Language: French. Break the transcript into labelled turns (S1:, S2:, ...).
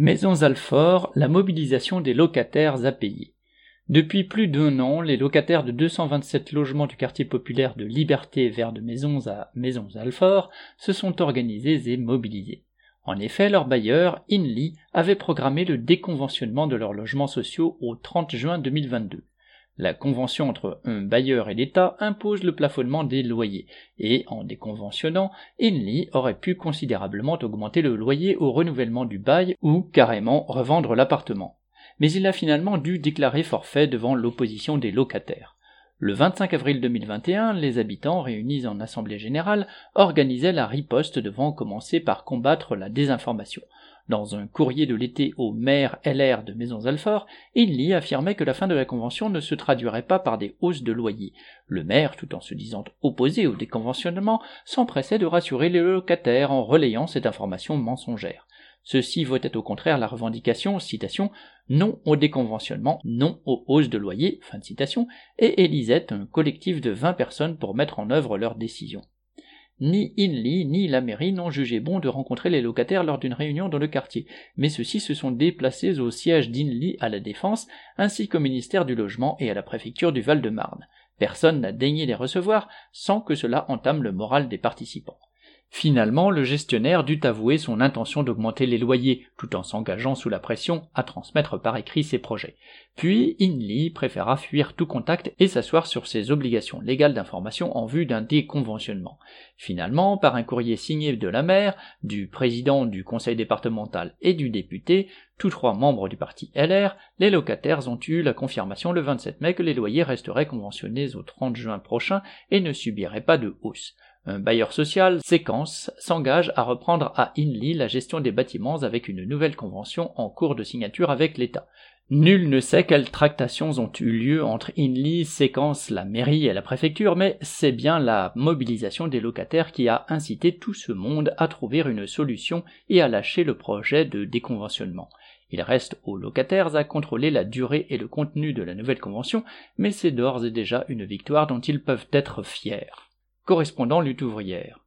S1: Maisons Alfort, la mobilisation des locataires à payer. Depuis plus d'un an, les locataires de 227 logements du quartier populaire de Liberté vers de Maisons à Maisons Alfort se sont organisés et mobilisés. En effet, leur bailleur, Inly, avait programmé le déconventionnement de leurs logements sociaux au 30 juin 2022. La convention entre un bailleur et l'État impose le plafonnement des loyers, et en déconventionnant, Inly aurait pu considérablement augmenter le loyer au renouvellement du bail ou carrément revendre l'appartement. Mais il a finalement dû déclarer forfait devant l'opposition des locataires. Le 25 avril 2021, les habitants réunis en assemblée générale organisaient la riposte devant commencer par combattre la désinformation. Dans un courrier de l'été au maire LR de Maisons-Alfort, Inly affirmait que la fin de la convention ne se traduirait pas par des hausses de loyer. Le maire, tout en se disant opposé au déconventionnement, s'empressait de rassurer les locataires en relayant cette information mensongère. Ceux-ci votaient au contraire la revendication, citation, non au déconventionnement, non aux hausses de loyer, fin de citation, et élisaient un collectif de vingt personnes pour mettre en œuvre leur décision. Ni Inly ni la mairie n'ont jugé bon de rencontrer les locataires lors d'une réunion dans le quartier, mais ceux-ci se sont déplacés au siège d'Inly à la Défense, ainsi qu'au ministère du Logement et à la préfecture du Val-de-Marne. Personne n'a daigné les recevoir sans que cela entame le moral des participants. Finalement, le gestionnaire dut avouer son intention d'augmenter les loyers, tout en s'engageant sous la pression à transmettre par écrit ses projets. Puis, Inly préféra fuir tout contact et s'asseoir sur ses obligations légales d'information en vue d'un déconventionnement. Finalement, par un courrier signé de la maire, du président du conseil départemental et du député, tous trois membres du parti LR, les locataires ont eu la confirmation le 27 mai que les loyers resteraient conventionnés au 30 juin prochain et ne subiraient pas de hausse. Un bailleur social, Séquence, s'engage à reprendre à Inly la gestion des bâtiments avec une nouvelle convention en cours de signature avec l'État. Nul ne sait quelles tractations ont eu lieu entre Inly, Séquence, la mairie et la préfecture, mais c'est bien la mobilisation des locataires qui a incité tout ce monde à trouver une solution et à lâcher le projet de déconventionnement. Il reste aux locataires à contrôler la durée et le contenu de la nouvelle convention, mais c'est d'ores et déjà une victoire dont ils peuvent être fiers correspondant lutte ouvrière.